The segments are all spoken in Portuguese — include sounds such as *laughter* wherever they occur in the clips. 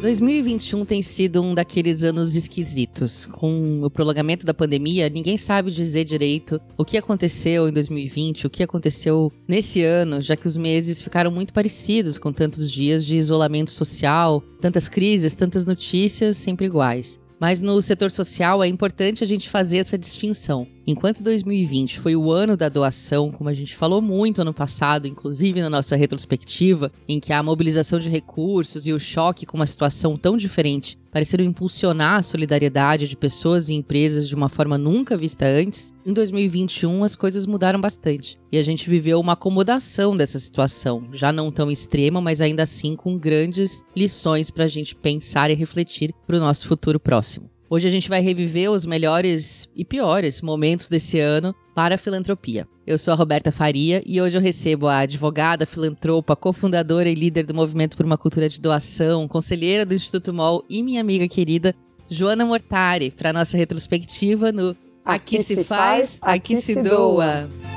2021 tem sido um daqueles anos esquisitos. Com o prolongamento da pandemia, ninguém sabe dizer direito o que aconteceu em 2020, o que aconteceu nesse ano, já que os meses ficaram muito parecidos com tantos dias de isolamento social, tantas crises, tantas notícias sempre iguais. Mas no setor social é importante a gente fazer essa distinção. Enquanto 2020 foi o ano da doação, como a gente falou muito ano passado, inclusive na nossa retrospectiva, em que a mobilização de recursos e o choque com uma situação tão diferente pareceram impulsionar a solidariedade de pessoas e empresas de uma forma nunca vista antes, em 2021 as coisas mudaram bastante. E a gente viveu uma acomodação dessa situação, já não tão extrema, mas ainda assim com grandes lições para a gente pensar e refletir para o nosso futuro próximo. Hoje a gente vai reviver os melhores e piores momentos desse ano para a filantropia. Eu sou a Roberta Faria e hoje eu recebo a advogada, filantropa, cofundadora e líder do Movimento por uma Cultura de Doação, conselheira do Instituto MOL e minha amiga querida Joana Mortari para nossa retrospectiva no Aqui, aqui se faz, aqui, se doa. doa.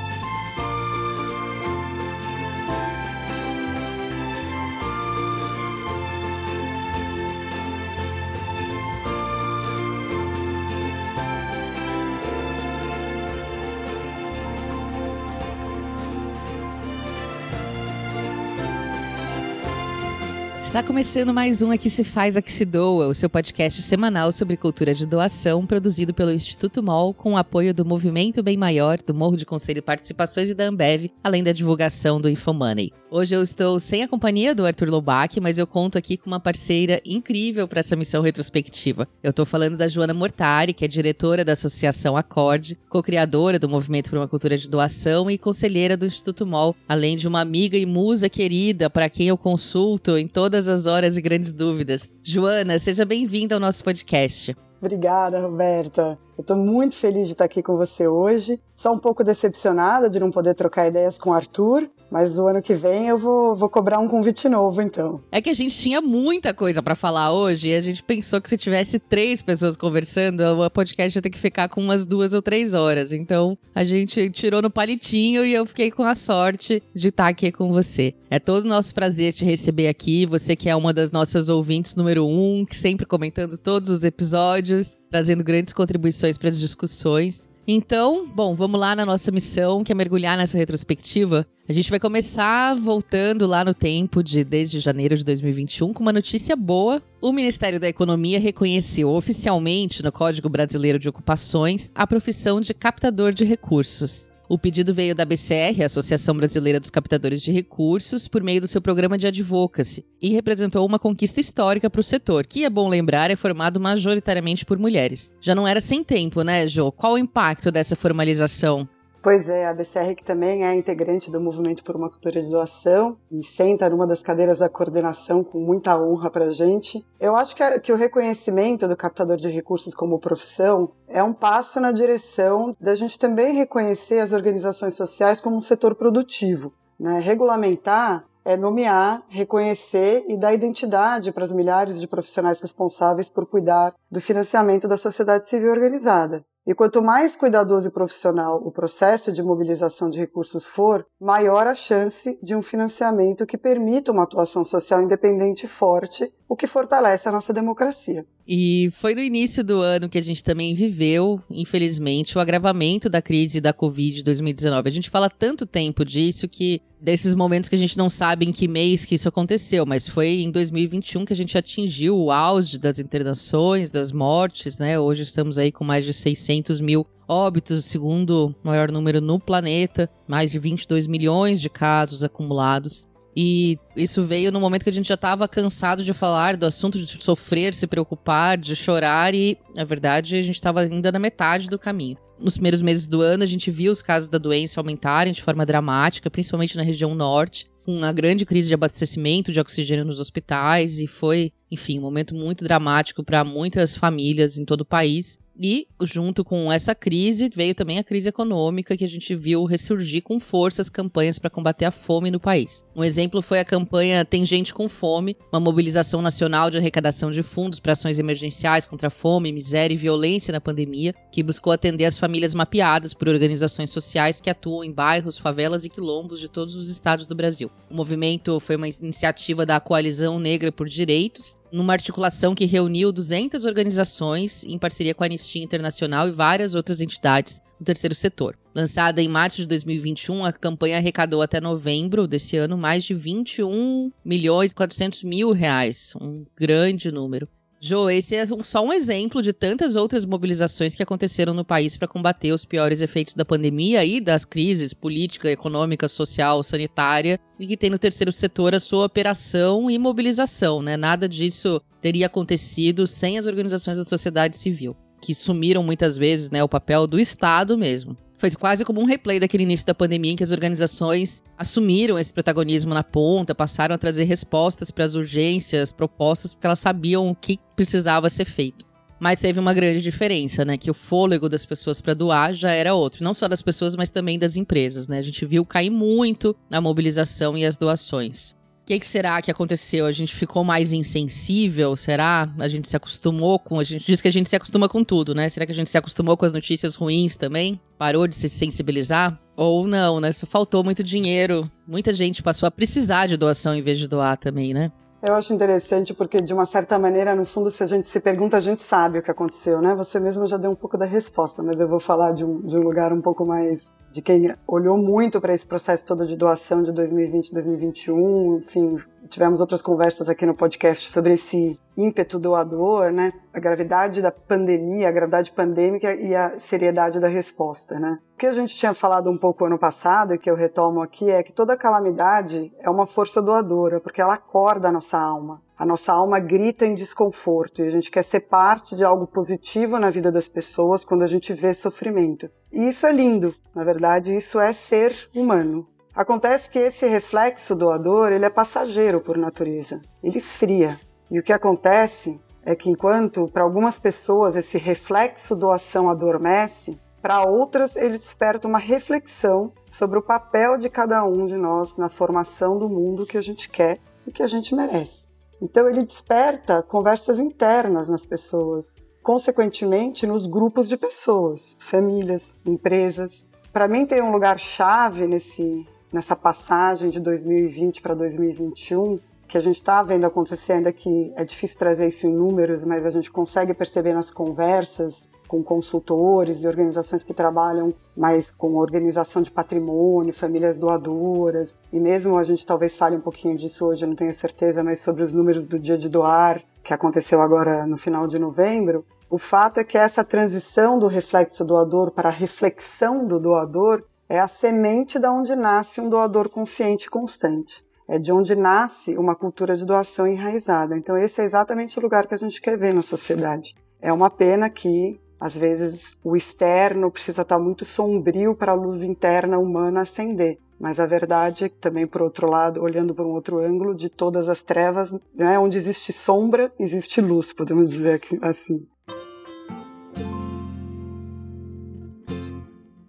Está começando mais um Aqui Se Faz, Aqui Se Doa, o seu podcast semanal sobre cultura de doação, produzido pelo Instituto MOL, com o apoio do Movimento Bem Maior, do Morro de Conselho Participações e da Ambev, além da divulgação do Infomoney. Hoje eu estou sem a companhia do Arthur Loubach, mas eu conto aqui com uma parceira incrível para essa missão retrospectiva. Eu estou falando da Joana Mortari, que é diretora da Associação Acorde, co-criadora do Movimento por uma Cultura de Doação e conselheira do Instituto MOL, além de uma amiga e musa querida para quem eu consulto em todas as horas e grandes dúvidas. Joana, seja bem-vinda ao nosso podcast. Obrigada, Roberta. Eu estou muito feliz de estar aqui com você hoje. Só um pouco decepcionada de não poder trocar ideias com o Arthur, mas o ano que vem eu vou, vou cobrar um convite novo, então. É que a gente tinha muita coisa para falar hoje e a gente pensou que se tivesse três pessoas conversando, o podcast ia ter que ficar com umas duas ou três horas. Então a gente tirou no palitinho e eu fiquei com a sorte de estar aqui com você. É todo nosso prazer te receber aqui. Você que é uma das nossas ouvintes número um, que sempre comentando todos os episódios, trazendo grandes contribuições para as discussões. Então, bom, vamos lá na nossa missão, que é mergulhar nessa retrospectiva. A gente vai começar voltando lá no tempo de desde janeiro de 2021 com uma notícia boa. O Ministério da Economia reconheceu oficialmente no Código Brasileiro de Ocupações a profissão de captador de recursos. O pedido veio da BCR, Associação Brasileira dos Captadores de Recursos, por meio do seu programa de advocacy, e representou uma conquista histórica para o setor, que, é bom lembrar, é formado majoritariamente por mulheres. Já não era sem tempo, né, Jo? Qual o impacto dessa formalização? Pois é, a BCR que também é integrante do Movimento por uma Cultura de Doação e senta numa das cadeiras da coordenação com muita honra para a gente. Eu acho que, a, que o reconhecimento do captador de recursos como profissão é um passo na direção da gente também reconhecer as organizações sociais como um setor produtivo. Né? Regulamentar é nomear, reconhecer e dar identidade para as milhares de profissionais responsáveis por cuidar do financiamento da sociedade civil organizada. E quanto mais cuidadoso e profissional o processo de mobilização de recursos for, maior a chance de um financiamento que permita uma atuação social independente e forte, o que fortalece a nossa democracia. E foi no início do ano que a gente também viveu, infelizmente, o agravamento da crise da Covid 2019. A gente fala tanto tempo disso que desses momentos que a gente não sabe em que mês que isso aconteceu, mas foi em 2021 que a gente atingiu o auge das internações, das mortes, né? Hoje estamos aí com mais de 600 mil óbitos, o segundo maior número no planeta, mais de 22 milhões de casos acumulados. E isso veio no momento que a gente já estava cansado de falar do assunto de sofrer, se preocupar, de chorar, e na verdade a gente estava ainda na metade do caminho. Nos primeiros meses do ano, a gente viu os casos da doença aumentarem de forma dramática, principalmente na região norte, com uma grande crise de abastecimento de oxigênio nos hospitais, e foi, enfim, um momento muito dramático para muitas famílias em todo o país. E, junto com essa crise, veio também a crise econômica, que a gente viu ressurgir com força as campanhas para combater a fome no país. Um exemplo foi a campanha Tem Gente com Fome, uma mobilização nacional de arrecadação de fundos para ações emergenciais contra a fome, miséria e violência na pandemia, que buscou atender as famílias mapeadas por organizações sociais que atuam em bairros, favelas e quilombos de todos os estados do Brasil. O movimento foi uma iniciativa da Coalizão Negra por Direitos, numa articulação que reuniu 200 organizações em parceria com a Anistia Internacional e várias outras entidades do terceiro setor. Lançada em março de 2021, a campanha arrecadou até novembro desse ano mais de 21 milhões e 400 mil reais, um grande número. Jo, esse é só um exemplo de tantas outras mobilizações que aconteceram no país para combater os piores efeitos da pandemia e das crises política, econômica, social, sanitária, e que tem no terceiro setor a sua operação e mobilização, né? Nada disso teria acontecido sem as organizações da sociedade civil que sumiram muitas vezes, né, o papel do Estado mesmo. Foi quase como um replay daquele início da pandemia em que as organizações assumiram esse protagonismo na ponta, passaram a trazer respostas para as urgências propostas, porque elas sabiam o que precisava ser feito. Mas teve uma grande diferença, né? Que o fôlego das pessoas para doar já era outro. Não só das pessoas, mas também das empresas, né? A gente viu cair muito a mobilização e as doações. O que, que, será que aconteceu? A gente ficou mais insensível? Será? A gente se acostumou com. A gente diz que a gente se acostuma com tudo, né? Será que a gente se acostumou com as notícias ruins também? Parou de se sensibilizar? Ou não, né? Só faltou muito dinheiro. Muita gente passou a precisar de doação em vez de doar também, né? Eu acho interessante porque, de uma certa maneira, no fundo, se a gente se pergunta, a gente sabe o que aconteceu, né? Você mesmo já deu um pouco da resposta, mas eu vou falar de um, de um lugar um pouco mais de quem olhou muito para esse processo todo de doação de 2020, 2021, enfim, tivemos outras conversas aqui no podcast sobre esse ímpeto doador, né? A gravidade da pandemia, a gravidade pandêmica e a seriedade da resposta, né? O que a gente tinha falado um pouco ano passado e que eu retomo aqui é que toda calamidade é uma força doadora, porque ela acorda a nossa alma. A nossa alma grita em desconforto e a gente quer ser parte de algo positivo na vida das pessoas quando a gente vê sofrimento. E isso é lindo, na verdade, isso é ser humano. Acontece que esse reflexo doador, ele é passageiro por natureza. Ele esfria. E o que acontece é que enquanto para algumas pessoas esse reflexo doação adormece, para outras ele desperta uma reflexão sobre o papel de cada um de nós na formação do mundo que a gente quer e que a gente merece. Então ele desperta conversas internas nas pessoas, consequentemente nos grupos de pessoas, famílias, empresas. Para mim tem um lugar chave nesse nessa passagem de 2020 para 2021, que a gente está vendo acontecer, ainda que é difícil trazer isso em números, mas a gente consegue perceber nas conversas com consultores e organizações que trabalham mais com organização de patrimônio, famílias doadoras, e mesmo a gente talvez fale um pouquinho disso hoje, eu não tenho certeza, mas sobre os números do dia de doar, que aconteceu agora no final de novembro, o fato é que essa transição do reflexo doador para a reflexão do doador é a semente da onde nasce um doador consciente e constante. É de onde nasce uma cultura de doação enraizada. Então, esse é exatamente o lugar que a gente quer ver na sociedade. É uma pena que, às vezes, o externo precisa estar muito sombrio para a luz interna humana acender. Mas a verdade é que também, por outro lado, olhando por um outro ângulo, de todas as trevas, né, onde existe sombra, existe luz, podemos dizer assim.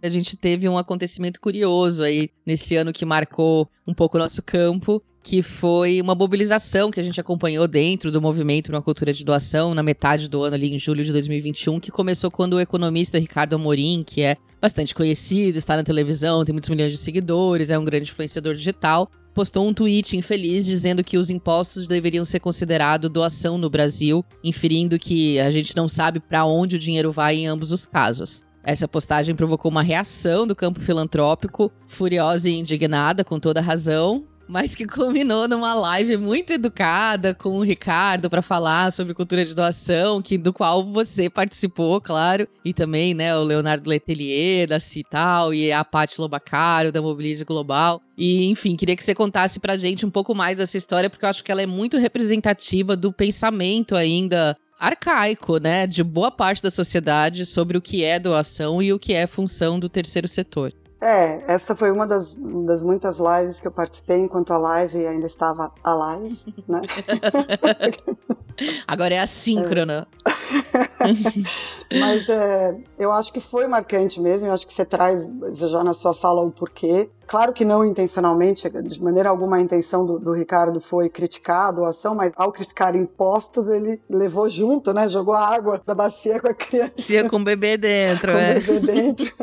A gente teve um acontecimento curioso aí nesse ano que marcou um pouco o nosso campo, que foi uma mobilização que a gente acompanhou dentro do movimento uma cultura de doação na metade do ano ali em julho de 2021, que começou quando o economista Ricardo Amorim, que é bastante conhecido, está na televisão, tem muitos milhões de seguidores, é um grande influenciador digital, postou um tweet infeliz dizendo que os impostos deveriam ser considerados doação no Brasil, inferindo que a gente não sabe para onde o dinheiro vai em ambos os casos. Essa postagem provocou uma reação do campo filantrópico, furiosa e indignada, com toda razão, mas que *laughs* culminou numa live muito educada com o Ricardo para falar sobre cultura de doação, que do qual você participou, claro, e também, né, o Leonardo Letelier da Cital e a Paty Lobacaro da Mobilize Global. E, enfim, queria que você contasse pra gente um pouco mais dessa história, porque eu acho que ela é muito representativa do pensamento ainda arcaico, né, de boa parte da sociedade sobre o que é doação e o que é função do terceiro setor. É, essa foi uma das, das muitas lives que eu participei enquanto a live ainda estava alive, né? *laughs* Agora é assíncrona. *laughs* Mas é, eu acho que foi marcante mesmo, eu acho que você traz já na sua fala o porquê. Claro que não intencionalmente, de maneira alguma a intenção do, do Ricardo foi criticar a doação, mas ao criticar impostos, ele levou junto, né? Jogou a água da bacia com a criança. Cia com o bebê dentro, com é. o bebê dentro.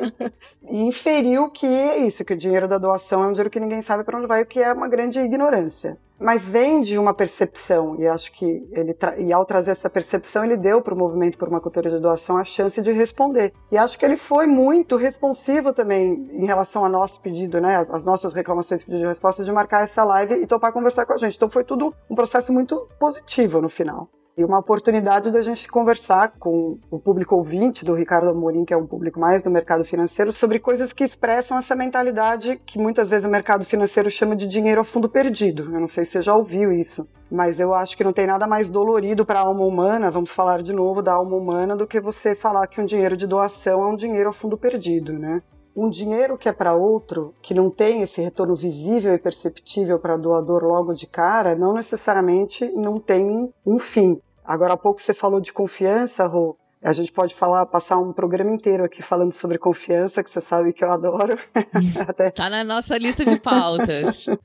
e inferiu que é isso, que o dinheiro da doação é um dinheiro que ninguém sabe para onde vai, o que é uma grande ignorância mas vem de uma percepção e acho que ele e ao trazer essa percepção ele deu para o movimento por uma cultura de doação a chance de responder e acho que ele foi muito responsivo também em relação ao nosso pedido, né, as, as nossas reclamações, pedido de resposta de marcar essa live e topar conversar com a gente. Então foi tudo um processo muito positivo no final e uma oportunidade da gente conversar com o público ouvinte do Ricardo Amorim, que é um público mais do mercado financeiro, sobre coisas que expressam essa mentalidade que muitas vezes o mercado financeiro chama de dinheiro ao fundo perdido. Eu não sei se você já ouviu isso, mas eu acho que não tem nada mais dolorido para a alma humana, vamos falar de novo da alma humana, do que você falar que um dinheiro de doação é um dinheiro ao fundo perdido, né? Um dinheiro que é para outro, que não tem esse retorno visível e perceptível para doador logo de cara, não necessariamente não tem um fim. Agora há pouco você falou de confiança, Rô. A gente pode falar, passar um programa inteiro aqui falando sobre confiança, que você sabe que eu adoro. *laughs* Até... Tá na nossa lista de pautas. *laughs*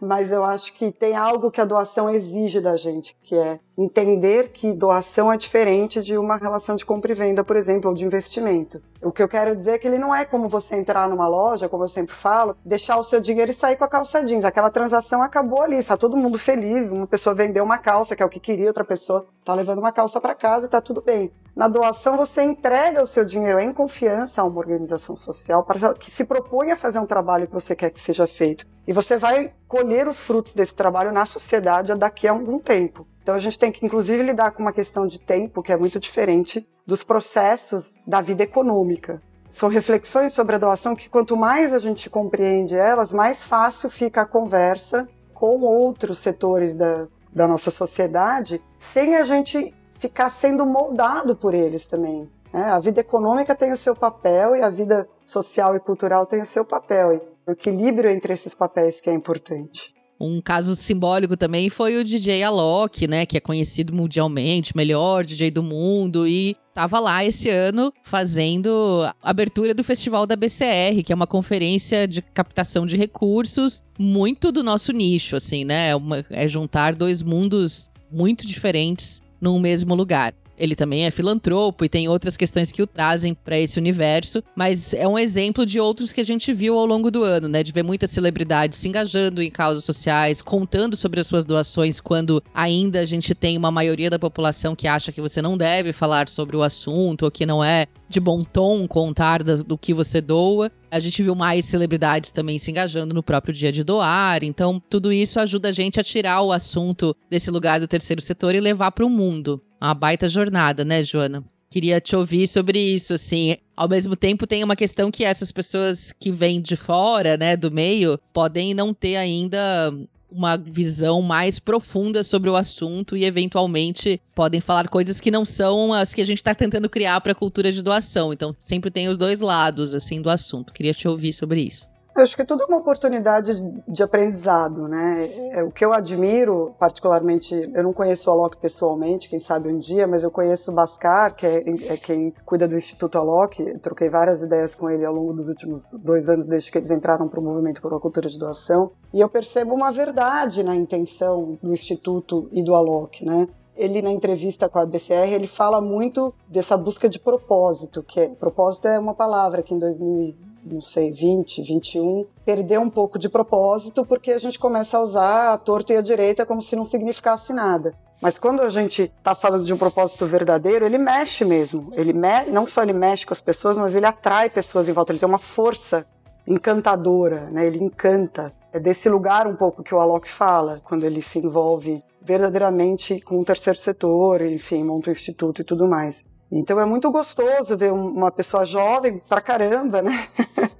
mas eu acho que tem algo que a doação exige da gente, que é entender que doação é diferente de uma relação de compra e venda, por exemplo, ou de investimento. O que eu quero dizer é que ele não é como você entrar numa loja, como eu sempre falo, deixar o seu dinheiro e sair com a calça jeans. Aquela transação acabou ali, está todo mundo feliz. Uma pessoa vendeu uma calça, que é o que queria, outra pessoa está levando uma calça para casa e está tudo bem. Na doação, você entrega o seu dinheiro em confiança a uma organização social para que se propõe a fazer um trabalho que você quer que seja feito. E você vai colher os frutos desse trabalho na sociedade daqui a algum tempo. Então a gente tem que, inclusive, lidar com uma questão de tempo que é muito diferente dos processos da vida econômica. São reflexões sobre a doação que, quanto mais a gente compreende elas, mais fácil fica a conversa com outros setores da, da nossa sociedade, sem a gente ficar sendo moldado por eles também. Né? A vida econômica tem o seu papel e a vida social e cultural tem o seu papel. E o equilíbrio entre esses papéis que é importante. Um caso simbólico também foi o DJ Alok, né, que é conhecido mundialmente, melhor DJ do mundo e estava lá esse ano fazendo a abertura do Festival da BCR, que é uma conferência de captação de recursos muito do nosso nicho, assim, né? Uma, é juntar dois mundos muito diferentes num mesmo lugar. Ele também é filantropo e tem outras questões que o trazem para esse universo, mas é um exemplo de outros que a gente viu ao longo do ano, né? De ver muitas celebridades se engajando em causas sociais, contando sobre as suas doações, quando ainda a gente tem uma maioria da população que acha que você não deve falar sobre o assunto ou que não é de bom tom contar do, do que você doa. A gente viu mais celebridades também se engajando no próprio dia de doar. Então, tudo isso ajuda a gente a tirar o assunto desse lugar do terceiro setor e levar para o mundo. Uma baita jornada, né, Joana? Queria te ouvir sobre isso, assim. Ao mesmo tempo, tem uma questão que essas pessoas que vêm de fora, né, do meio, podem não ter ainda uma visão mais profunda sobre o assunto e eventualmente podem falar coisas que não são as que a gente está tentando criar para a cultura de doação. Então sempre tem os dois lados assim do assunto. Queria te ouvir sobre isso. Eu acho que tudo é uma oportunidade de aprendizado, né? É, o que eu admiro, particularmente, eu não conheço o Alok pessoalmente, quem sabe um dia, mas eu conheço o Bascar, que é, é quem cuida do Instituto Alok. Eu troquei várias ideias com ele ao longo dos últimos dois anos, desde que eles entraram para o movimento por uma cultura de doação. E eu percebo uma verdade na intenção do Instituto e do Alok, né? ele na entrevista com a BCR, ele fala muito dessa busca de propósito, que é, propósito é uma palavra que em 2020 não sei, 20, 21, perdeu um pouco de propósito porque a gente começa a usar a torta e a direita como se não significasse nada. Mas quando a gente está falando de um propósito verdadeiro, ele mexe mesmo. Ele me... não só ele mexe com as pessoas, mas ele atrai pessoas em volta. Ele tem uma força encantadora, né? Ele encanta. É desse lugar um pouco que o Alok fala, quando ele se envolve verdadeiramente com o terceiro setor, enfim, monta um instituto e tudo mais. Então é muito gostoso ver uma pessoa jovem pra caramba, né?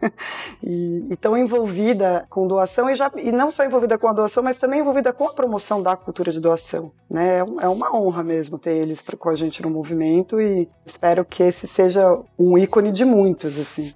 *laughs* e, e, tão envolvida com doação e, já, e não só envolvida com a doação, mas também envolvida com a promoção da cultura de doação. Né? É, é uma honra mesmo ter eles com a gente no movimento e espero que esse seja um ícone de muitos, assim.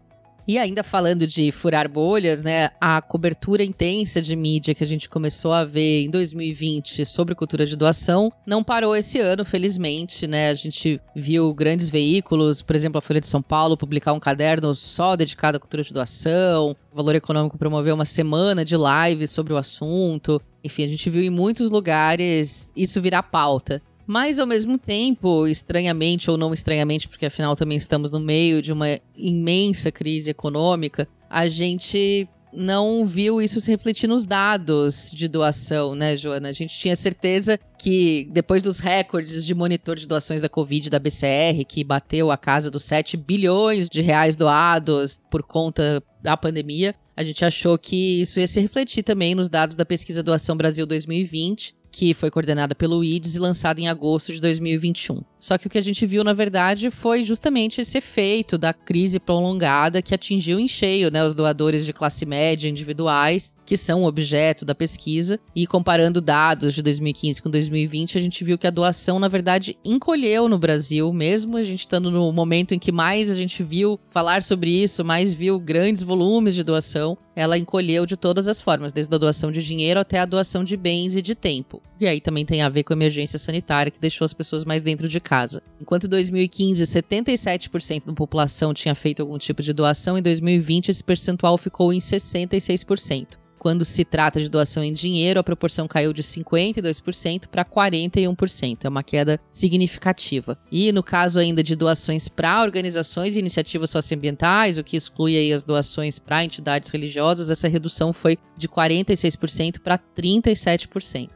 E ainda falando de furar bolhas, né? A cobertura intensa de mídia que a gente começou a ver em 2020 sobre cultura de doação não parou esse ano, felizmente, né? A gente viu grandes veículos, por exemplo, a Folha de São Paulo publicar um caderno só dedicado à cultura de doação. O Valor Econômico promoveu uma semana de lives sobre o assunto. Enfim, a gente viu em muitos lugares isso virar pauta. Mas, ao mesmo tempo, estranhamente ou não estranhamente, porque afinal também estamos no meio de uma imensa crise econômica, a gente não viu isso se refletir nos dados de doação, né, Joana? A gente tinha certeza que depois dos recordes de monitor de doações da Covid da BCR, que bateu a casa dos 7 bilhões de reais doados por conta da pandemia, a gente achou que isso ia se refletir também nos dados da pesquisa Doação Brasil 2020 que foi coordenada pelo IDES e lançada em agosto de 2021. Só que o que a gente viu, na verdade, foi justamente esse efeito da crise prolongada que atingiu em cheio né, os doadores de classe média individuais, que são objeto da pesquisa. E comparando dados de 2015 com 2020, a gente viu que a doação, na verdade, encolheu no Brasil, mesmo a gente estando no momento em que mais a gente viu falar sobre isso, mais viu grandes volumes de doação, ela encolheu de todas as formas, desde a doação de dinheiro até a doação de bens e de tempo. E aí também tem a ver com a emergência sanitária, que deixou as pessoas mais dentro de casa. Enquanto em 2015 77% da população tinha feito algum tipo de doação, em 2020 esse percentual ficou em 66%. Quando se trata de doação em dinheiro, a proporção caiu de 52% para 41%. É uma queda significativa. E no caso ainda de doações para organizações e iniciativas socioambientais, o que exclui aí as doações para entidades religiosas, essa redução foi de 46% para 37%.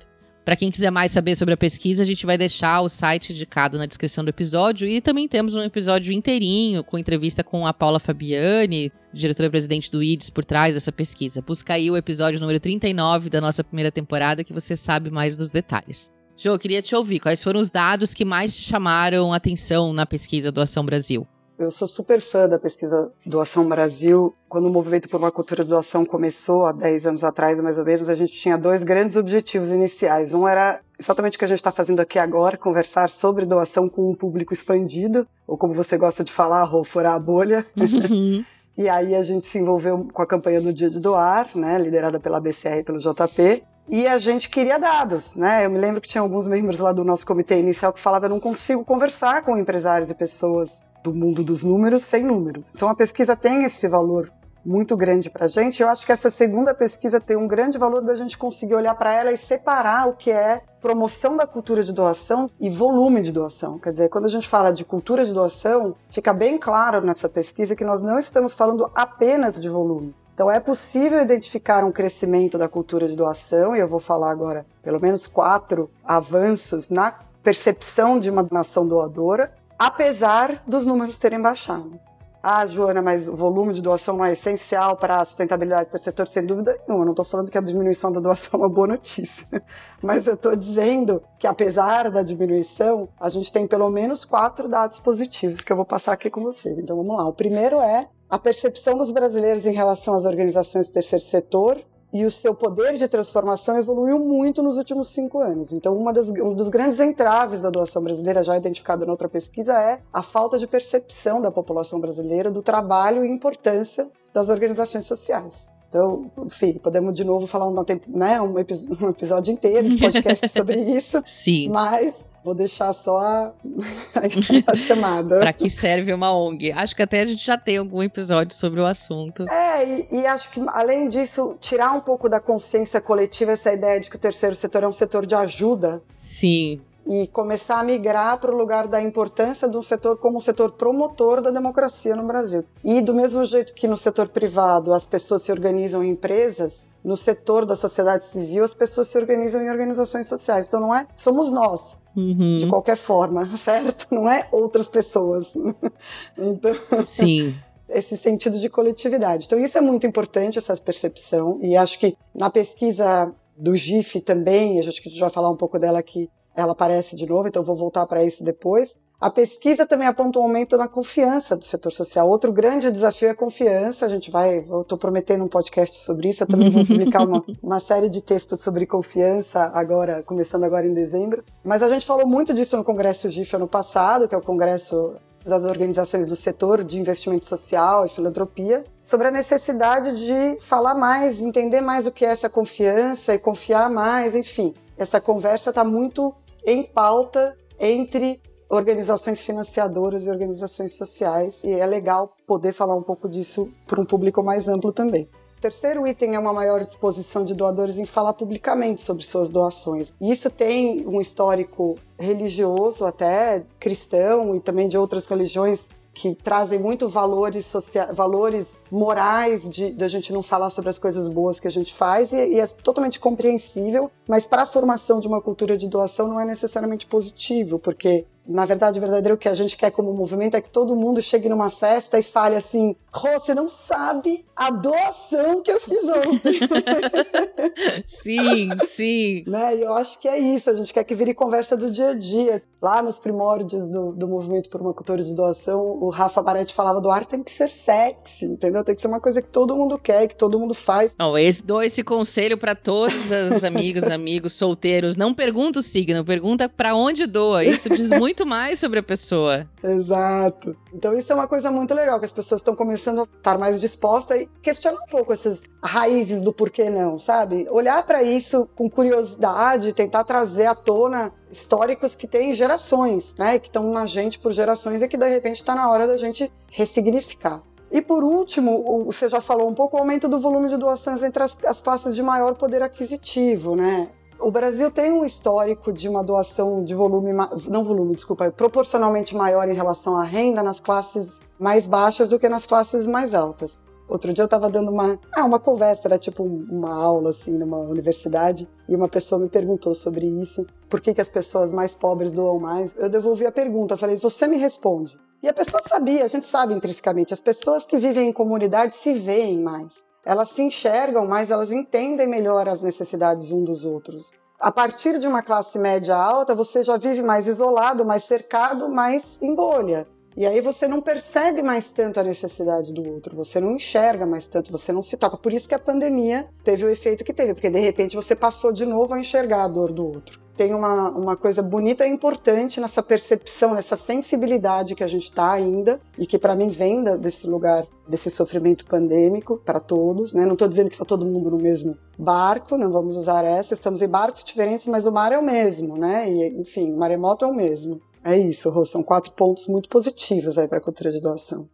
Para quem quiser mais saber sobre a pesquisa, a gente vai deixar o site indicado na descrição do episódio e também temos um episódio inteirinho com entrevista com a Paula Fabiani, diretora-presidente do IDES, por trás dessa pesquisa. Busca aí o episódio número 39 da nossa primeira temporada que você sabe mais dos detalhes. Jô, eu queria te ouvir. Quais foram os dados que mais te chamaram atenção na pesquisa do Ação Brasil? Eu sou super fã da pesquisa Doação Brasil. Quando o movimento por uma cultura de doação começou, há 10 anos atrás, mais ou menos, a gente tinha dois grandes objetivos iniciais. Um era exatamente o que a gente está fazendo aqui agora, conversar sobre doação com um público expandido, ou como você gosta de falar, furar a bolha. Uhum. *laughs* *laughs* e aí a gente se envolveu com a campanha do Dia de Doar, né, liderada pela BCR e pelo JP, e a gente queria dados, né? Eu me lembro que tinha alguns membros lá do nosso comitê inicial que falavam: eu não consigo conversar com empresários e pessoas do mundo dos números sem números. Então a pesquisa tem esse valor muito grande para a gente. Eu acho que essa segunda pesquisa tem um grande valor da gente conseguir olhar para ela e separar o que é promoção da cultura de doação e volume de doação. Quer dizer, quando a gente fala de cultura de doação, fica bem claro nessa pesquisa que nós não estamos falando apenas de volume. Então é possível identificar um crescimento da cultura de doação, e eu vou falar agora pelo menos quatro avanços na percepção de uma nação doadora, apesar dos números terem baixado. Ah, Joana, mas o volume de doação não é essencial para a sustentabilidade do setor, sem dúvida nenhuma. Eu não estou falando que a diminuição da doação *laughs* é uma boa notícia, mas eu estou dizendo que, apesar da diminuição, a gente tem pelo menos quatro dados positivos que eu vou passar aqui com vocês. Então vamos lá. O primeiro é a percepção dos brasileiros em relação às organizações do terceiro setor e o seu poder de transformação evoluiu muito nos últimos cinco anos. Então, uma das, um dos grandes entraves da doação brasileira, já identificado em outra pesquisa, é a falta de percepção da população brasileira do trabalho e importância das organizações sociais. Então, enfim, podemos de novo falar um, né, um, episódio inteiro de podcast *laughs* sobre isso. Sim. Mas Vou deixar só a, *laughs* a *laughs* chamada. para que serve uma ONG? Acho que até a gente já tem algum episódio sobre o assunto. É, e, e, acho que além disso, tirar um pouco da consciência coletiva essa ideia de que o terceiro setor é um setor de ajuda. Sim. E começar a migrar para o lugar da importância de um setor como um setor promotor da democracia no Brasil. E do mesmo jeito que no setor privado as pessoas se organizam em empresas, no setor da sociedade civil, as pessoas se organizam em organizações sociais. Então não é somos nós, uhum. de qualquer forma, *laughs* certo? Não é outras pessoas. *laughs* então, Sim. *laughs* esse sentido de coletividade. Então isso é muito importante, essa percepção. E acho que na pesquisa do GIF também, a gente já vai falar um pouco dela aqui, ela aparece de novo, então eu vou voltar para isso depois. A pesquisa também aponta um aumento na confiança do setor social. Outro grande desafio é a confiança. A gente vai, eu estou prometendo um podcast sobre isso. Eu também vou publicar uma, *laughs* uma série de textos sobre confiança agora, começando agora em dezembro. Mas a gente falou muito disso no Congresso GIF ano passado, que é o congresso das organizações do setor de investimento social e filantropia, sobre a necessidade de falar mais, entender mais o que é essa confiança e confiar mais, enfim. Essa conversa está muito em pauta entre organizações financiadoras e organizações sociais, e é legal poder falar um pouco disso para um público mais amplo também. O terceiro item é uma maior disposição de doadores em falar publicamente sobre suas doações. E isso tem um histórico religioso, até cristão e também de outras religiões que trazem muito valores sociais, valores morais de, de, a gente não falar sobre as coisas boas que a gente faz e, e é totalmente compreensível, mas para a formação de uma cultura de doação não é necessariamente positivo, porque na verdade, o verdadeiro que a gente quer como movimento é que todo mundo chegue numa festa e fale assim: Rô, você não sabe a doação que eu fiz ontem. *laughs* sim, sim. né? E eu acho que é isso, a gente quer que vire conversa do dia a dia. Lá nos primórdios do, do movimento por uma cultura de doação, o Rafa Baretti falava do ar tem que ser sexy, entendeu? Tem que ser uma coisa que todo mundo quer, que todo mundo faz. Não, esse, dou esse conselho para todos os amigos, *laughs* amigos solteiros. Não pergunta o signo, pergunta para onde doa. Isso diz muito muito mais sobre a pessoa. Exato. Então isso é uma coisa muito legal, que as pessoas estão começando a estar mais dispostas e questionar um pouco essas raízes do porquê não, sabe? Olhar para isso com curiosidade, tentar trazer à tona históricos que têm gerações, né? Que estão na gente por gerações e que de repente está na hora da gente ressignificar. E por último, você já falou um pouco o aumento do volume de doações entre as, as classes de maior poder aquisitivo, né? O Brasil tem um histórico de uma doação de volume, não volume, desculpa, proporcionalmente maior em relação à renda nas classes mais baixas do que nas classes mais altas. Outro dia eu estava dando uma, ah, uma conversa, era tipo uma aula assim numa universidade, e uma pessoa me perguntou sobre isso, por que, que as pessoas mais pobres doam mais. Eu devolvi a pergunta, falei, você me responde. E a pessoa sabia, a gente sabe intrinsecamente, as pessoas que vivem em comunidade se veem mais elas se enxergam mais, elas entendem melhor as necessidades um dos outros. A partir de uma classe média alta, você já vive mais isolado, mais cercado, mais em bolha. E aí você não percebe mais tanto a necessidade do outro, você não enxerga mais tanto, você não se toca. Por isso que a pandemia teve o efeito que teve, porque de repente você passou de novo a enxergar a dor do outro tem uma, uma coisa bonita e importante nessa percepção, nessa sensibilidade que a gente está ainda e que para mim vem desse lugar, desse sofrimento pandêmico para todos. Né? Não estou dizendo que está todo mundo no mesmo barco, não vamos usar essa, estamos em barcos diferentes, mas o mar é o mesmo, né? E, enfim, o maremoto é o mesmo. É isso, Rô, são quatro pontos muito positivos aí para a cultura de doação.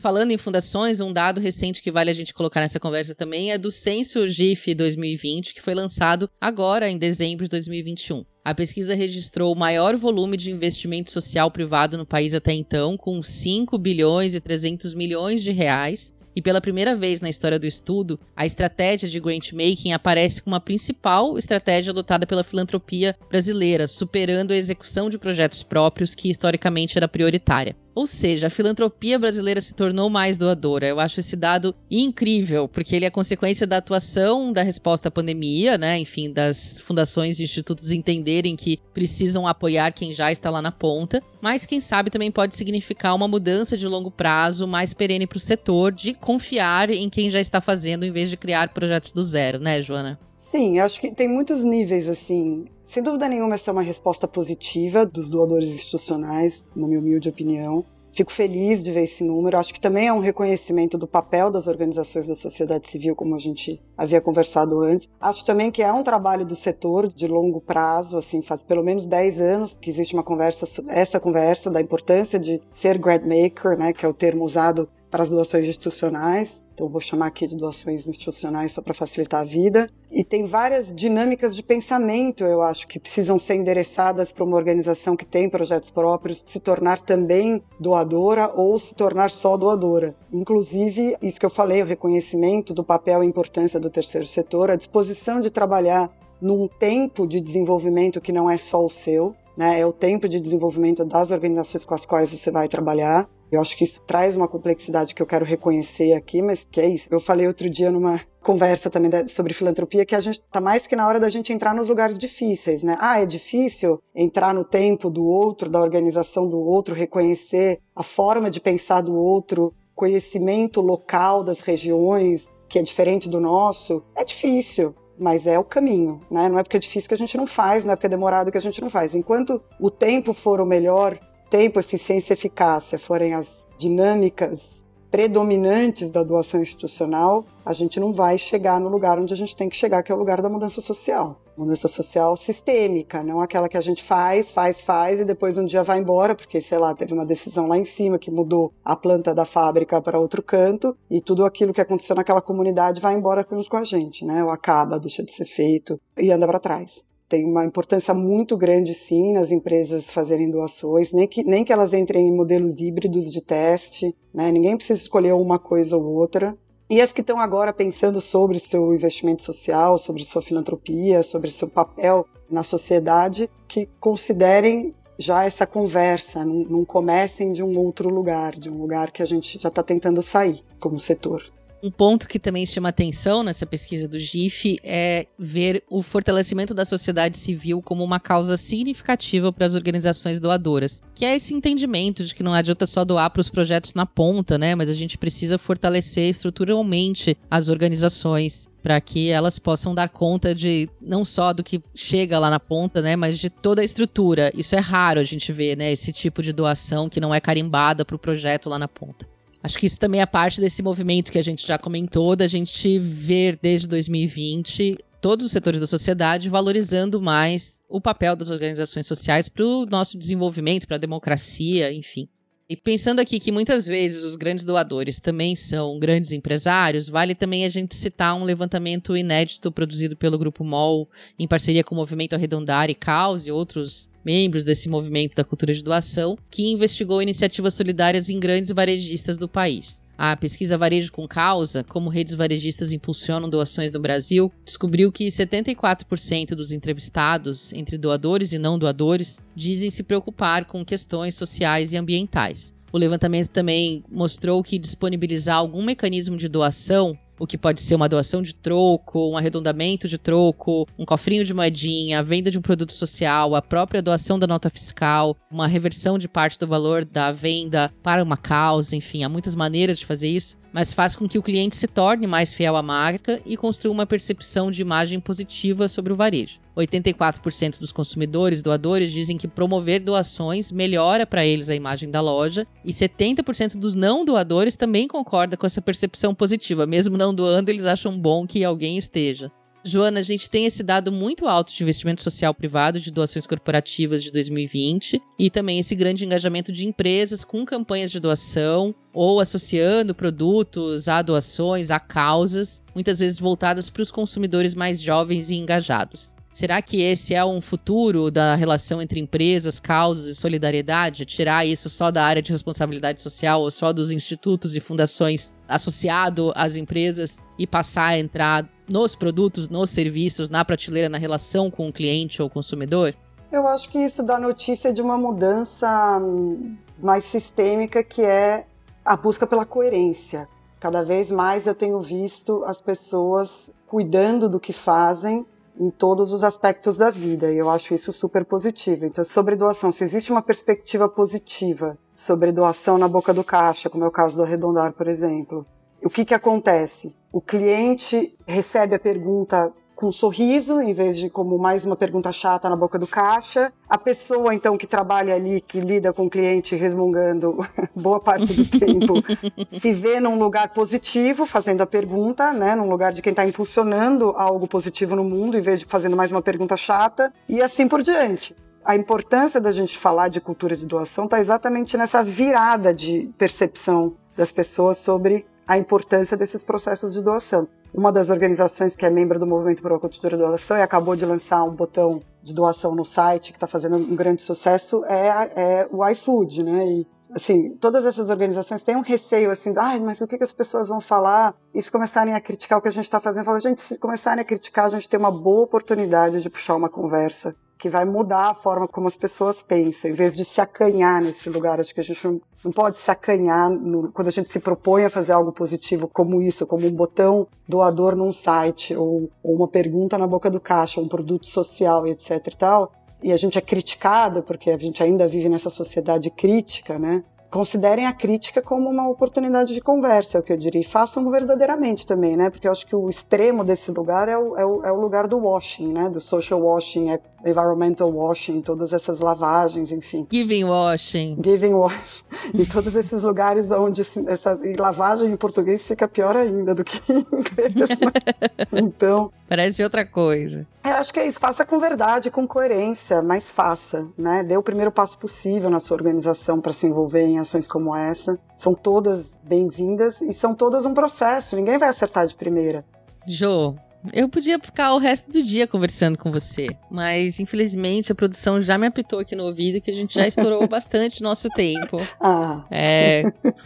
Falando em fundações, um dado recente que vale a gente colocar nessa conversa também é do Censo GIF 2020, que foi lançado agora em dezembro de 2021. A pesquisa registrou o maior volume de investimento social privado no país até então, com 5 bilhões e 300 milhões de reais, e pela primeira vez na história do estudo, a estratégia de grant making aparece como a principal estratégia adotada pela filantropia brasileira, superando a execução de projetos próprios que historicamente era prioritária. Ou seja, a filantropia brasileira se tornou mais doadora. Eu acho esse dado incrível, porque ele é consequência da atuação da resposta à pandemia, né? Enfim, das fundações e institutos entenderem que precisam apoiar quem já está lá na ponta, mas quem sabe também pode significar uma mudança de longo prazo mais perene para o setor, de confiar em quem já está fazendo em vez de criar projetos do zero, né, Joana? Sim, acho que tem muitos níveis assim. Sem dúvida nenhuma, essa é uma resposta positiva dos doadores institucionais, na minha humilde opinião. Fico feliz de ver esse número. Acho que também é um reconhecimento do papel das organizações da sociedade civil, como a gente havia conversado antes. Acho também que é um trabalho do setor de longo prazo, assim, faz pelo menos 10 anos que existe uma conversa, essa conversa da importância de ser grant maker, né, que é o termo usado para as doações institucionais. Então, vou chamar aqui de doações institucionais só para facilitar a vida. E tem várias dinâmicas de pensamento, eu acho, que precisam ser endereçadas para uma organização que tem projetos próprios, se tornar também doadora ou se tornar só doadora. Inclusive, isso que eu falei, o reconhecimento do papel e importância do terceiro setor, a disposição de trabalhar num tempo de desenvolvimento que não é só o seu, né? É o tempo de desenvolvimento das organizações com as quais você vai trabalhar. Eu acho que isso traz uma complexidade que eu quero reconhecer aqui, mas que é isso. Eu falei outro dia numa conversa também sobre filantropia que a gente tá mais que na hora da gente entrar nos lugares difíceis, né? Ah, é difícil entrar no tempo do outro, da organização do outro, reconhecer a forma de pensar do outro, conhecimento local das regiões, que é diferente do nosso. É difícil. mas é o caminho, né? Não é porque é difícil que a gente não faz, não é porque é demorado que a gente não faz. Enquanto o tempo for o melhor, tempo, eficiência e eficácia forem as dinâmicas predominantes da doação institucional, a gente não vai chegar no lugar onde a gente tem que chegar, que é o lugar da mudança social. Mudança social sistêmica, não aquela que a gente faz, faz, faz e depois um dia vai embora, porque, sei lá, teve uma decisão lá em cima que mudou a planta da fábrica para outro canto e tudo aquilo que aconteceu naquela comunidade vai embora junto com a gente, né? Ou acaba, deixa de ser feito e anda para trás tem uma importância muito grande, sim, nas empresas fazerem doações, nem que, nem que elas entrem em modelos híbridos de teste, né? ninguém precisa escolher uma coisa ou outra. E as que estão agora pensando sobre seu investimento social, sobre sua filantropia, sobre seu papel na sociedade, que considerem já essa conversa, não, não comecem de um outro lugar, de um lugar que a gente já está tentando sair como setor. Um ponto que também chama atenção nessa pesquisa do GIF é ver o fortalecimento da sociedade civil como uma causa significativa para as organizações doadoras, que é esse entendimento de que não adianta só doar para os projetos na ponta, né? Mas a gente precisa fortalecer estruturalmente as organizações para que elas possam dar conta de não só do que chega lá na ponta, né, mas de toda a estrutura. Isso é raro a gente ver, né, esse tipo de doação que não é carimbada para o projeto lá na ponta. Acho que isso também é parte desse movimento que a gente já comentou, da gente ver desde 2020 todos os setores da sociedade valorizando mais o papel das organizações sociais para o nosso desenvolvimento, para a democracia, enfim. E pensando aqui que muitas vezes os grandes doadores também são grandes empresários, vale também a gente citar um levantamento inédito produzido pelo Grupo MOL em parceria com o Movimento Arredondar e Caos e outros membros desse movimento da cultura de doação, que investigou iniciativas solidárias em grandes varejistas do país. A pesquisa Varejo com Causa, como redes varejistas impulsionam doações no Brasil, descobriu que 74% dos entrevistados, entre doadores e não doadores, dizem se preocupar com questões sociais e ambientais. O levantamento também mostrou que disponibilizar algum mecanismo de doação o que pode ser uma doação de troco, um arredondamento de troco, um cofrinho de moedinha, a venda de um produto social, a própria doação da nota fiscal, uma reversão de parte do valor da venda para uma causa, enfim, há muitas maneiras de fazer isso mas faz com que o cliente se torne mais fiel à marca e construa uma percepção de imagem positiva sobre o varejo. 84% dos consumidores doadores dizem que promover doações melhora para eles a imagem da loja e 70% dos não doadores também concorda com essa percepção positiva. Mesmo não doando, eles acham bom que alguém esteja. Joana, a gente tem esse dado muito alto de investimento social privado de doações corporativas de 2020 e também esse grande engajamento de empresas com campanhas de doação ou associando produtos a doações, a causas, muitas vezes voltadas para os consumidores mais jovens e engajados. Será que esse é um futuro da relação entre empresas, causas e solidariedade? Tirar isso só da área de responsabilidade social ou só dos institutos e fundações associado às empresas e passar a entrar nos produtos, nos serviços, na prateleira, na relação com o cliente ou consumidor? Eu acho que isso dá notícia de uma mudança hum, mais sistêmica que é a busca pela coerência. Cada vez mais eu tenho visto as pessoas cuidando do que fazem em todos os aspectos da vida e eu acho isso super positivo. Então, sobre doação, se existe uma perspectiva positiva sobre doação na boca do caixa, como é o caso do Arredondar, por exemplo, o que, que acontece? O cliente recebe a pergunta com um sorriso, em vez de como mais uma pergunta chata na boca do caixa. A pessoa, então, que trabalha ali, que lida com o cliente resmungando *laughs* boa parte do tempo, *laughs* se vê num lugar positivo, fazendo a pergunta, né? Num lugar de quem está impulsionando algo positivo no mundo, em vez de fazendo mais uma pergunta chata, e assim por diante. A importância da gente falar de cultura de doação está exatamente nessa virada de percepção das pessoas sobre a importância desses processos de doação. Uma das organizações que é membro do Movimento por uma Cultura de Doação e acabou de lançar um botão de doação no site que está fazendo um grande sucesso é, é o iFood, né? E, assim, todas essas organizações têm um receio assim, ah, mas o que, que as pessoas vão falar? E se começarem a criticar o que a gente está fazendo, fala, gente, se começarem a criticar, a gente tem uma boa oportunidade de puxar uma conversa que vai mudar a forma como as pessoas pensam, em vez de se acanhar nesse lugar. Acho que a gente não, não pode se acanhar no, quando a gente se propõe a fazer algo positivo como isso, como um botão doador num site, ou, ou uma pergunta na boca do caixa, um produto social, etc e tal. E a gente é criticado, porque a gente ainda vive nessa sociedade crítica, né? Considerem a crítica como uma oportunidade de conversa, é o que eu diria, e façam verdadeiramente também, né? Porque eu acho que o extremo desse lugar é o, é o, é o lugar do washing, né? Do social washing, é environmental washing, todas essas lavagens, enfim. Giving washing. Giving washing. em todos esses lugares onde essa lavagem em português fica pior ainda do que em inglês. Né? *laughs* então. Parece outra coisa. Eu acho que é isso. Faça com verdade, com coerência, mas faça, né? Dê o primeiro passo possível na sua organização para se envolver em ações como essa. São todas bem-vindas e são todas um processo. Ninguém vai acertar de primeira. Jo, eu podia ficar o resto do dia conversando com você, mas infelizmente a produção já me apitou aqui no ouvido que a gente já *laughs* estourou bastante nosso tempo. Ah. É,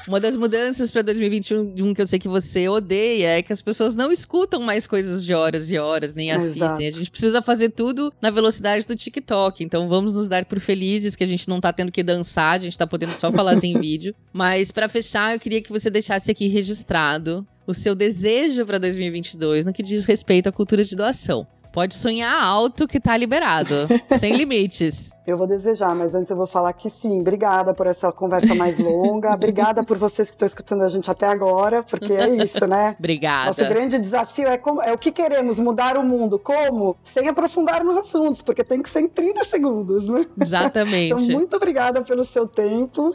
uma das mudanças para 2021 que eu sei que você odeia é que as pessoas não escutam mais coisas de horas e horas, nem assistem. Exato. A gente precisa fazer tudo na velocidade do TikTok, então vamos nos dar por felizes que a gente não tá tendo que dançar, a gente tá podendo só falar sem *laughs* vídeo. Mas para fechar, eu queria que você deixasse aqui registrado o seu desejo para 2022 no que diz respeito à cultura de doação. Pode sonhar alto que tá liberado, *laughs* sem limites. Eu vou desejar, mas antes eu vou falar que sim. Obrigada por essa conversa mais longa. *laughs* obrigada por vocês que estão escutando a gente até agora, porque é isso, né? *laughs* Obrigada. Nosso grande desafio é, como, é o que queremos, mudar o mundo. Como? Sem aprofundar nos assuntos, porque tem que ser em 30 segundos, né? Exatamente. então, muito obrigada pelo seu tempo.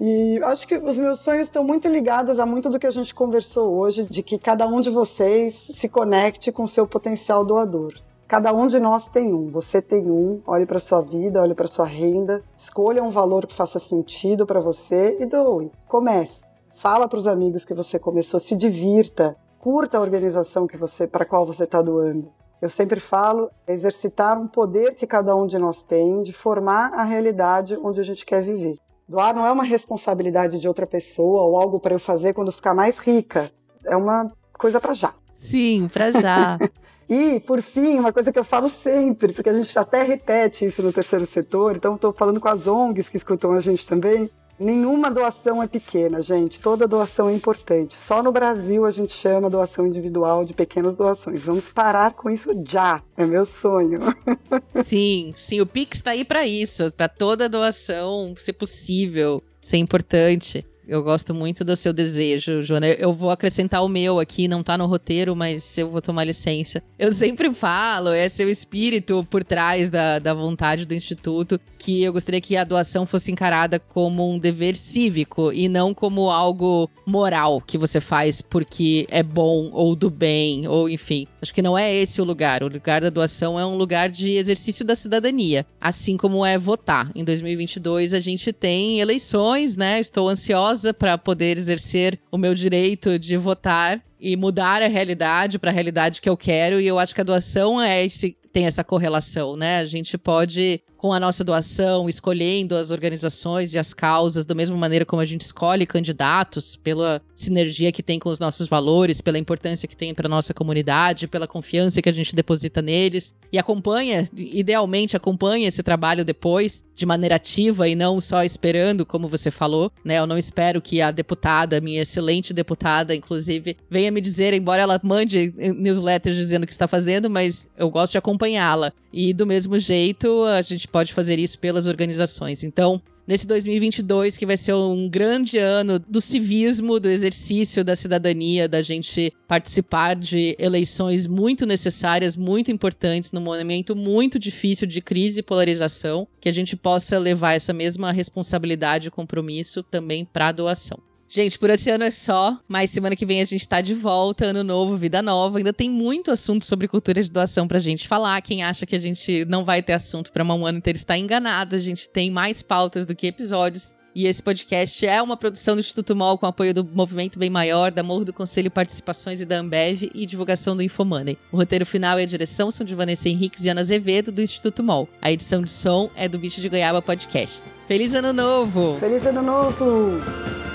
E acho que os meus sonhos estão muito ligados a muito do que a gente conversou hoje, de que cada um de vocês se conecte com o seu potencial doador. Cada um de nós tem um, você tem um. Olhe para sua vida, olhe para sua renda, escolha um valor que faça sentido para você e doe. Comece. Fala para os amigos que você começou, se divirta, curta a organização que você para qual você está doando. Eu sempre falo exercitar um poder que cada um de nós tem de formar a realidade onde a gente quer viver. Doar não é uma responsabilidade de outra pessoa ou algo para eu fazer quando ficar mais rica. É uma coisa para já. Sim, para já. *laughs* e, por fim, uma coisa que eu falo sempre, porque a gente até repete isso no terceiro setor, então estou falando com as ONGs que escutam a gente também. Nenhuma doação é pequena, gente. Toda doação é importante. Só no Brasil a gente chama doação individual de pequenas doações. Vamos parar com isso já. É meu sonho. *laughs* Sim, sim. O Pix está aí para isso, para toda doação ser possível, ser importante. Eu gosto muito do seu desejo, Joana. Eu vou acrescentar o meu aqui, não tá no roteiro, mas eu vou tomar licença. Eu sempre falo, é seu espírito por trás da, da vontade do Instituto, que eu gostaria que a doação fosse encarada como um dever cívico e não como algo moral que você faz porque é bom ou do bem, ou enfim. Acho que não é esse o lugar. O lugar da doação é um lugar de exercício da cidadania, assim como é votar. Em 2022 a gente tem eleições, né? Estou ansiosa para poder exercer o meu direito de votar e mudar a realidade para a realidade que eu quero. E eu acho que a doação é esse, tem essa correlação, né? A gente pode com a nossa doação, escolhendo as organizações e as causas da mesma maneira como a gente escolhe candidatos, pela sinergia que tem com os nossos valores, pela importância que tem para nossa comunidade, pela confiança que a gente deposita neles e acompanha, idealmente acompanha esse trabalho depois de maneira ativa e não só esperando, como você falou, né? Eu não espero que a deputada, minha excelente deputada, inclusive, venha me dizer, embora ela mande newsletters dizendo o que está fazendo, mas eu gosto de acompanhá-la. E do mesmo jeito, a gente pode fazer isso pelas organizações. Então, nesse 2022, que vai ser um grande ano do civismo, do exercício da cidadania, da gente participar de eleições muito necessárias, muito importantes, num momento muito difícil de crise e polarização, que a gente possa levar essa mesma responsabilidade e compromisso também para a doação. Gente, por esse ano é só, mas semana que vem a gente tá de volta, ano novo, vida nova. Ainda tem muito assunto sobre cultura de doação pra gente falar. Quem acha que a gente não vai ter assunto para um ano inteiro está enganado. A gente tem mais pautas do que episódios. E esse podcast é uma produção do Instituto MOL com apoio do Movimento Bem Maior, da Morro do Conselho Participações e da Ambev e divulgação do Infomoney. O roteiro final e a direção são de Vanessa Henriques e Ana Azevedo, do Instituto MOL. A edição de som é do Bicho de Goiaba Podcast. Feliz Ano Novo! Feliz Ano Novo!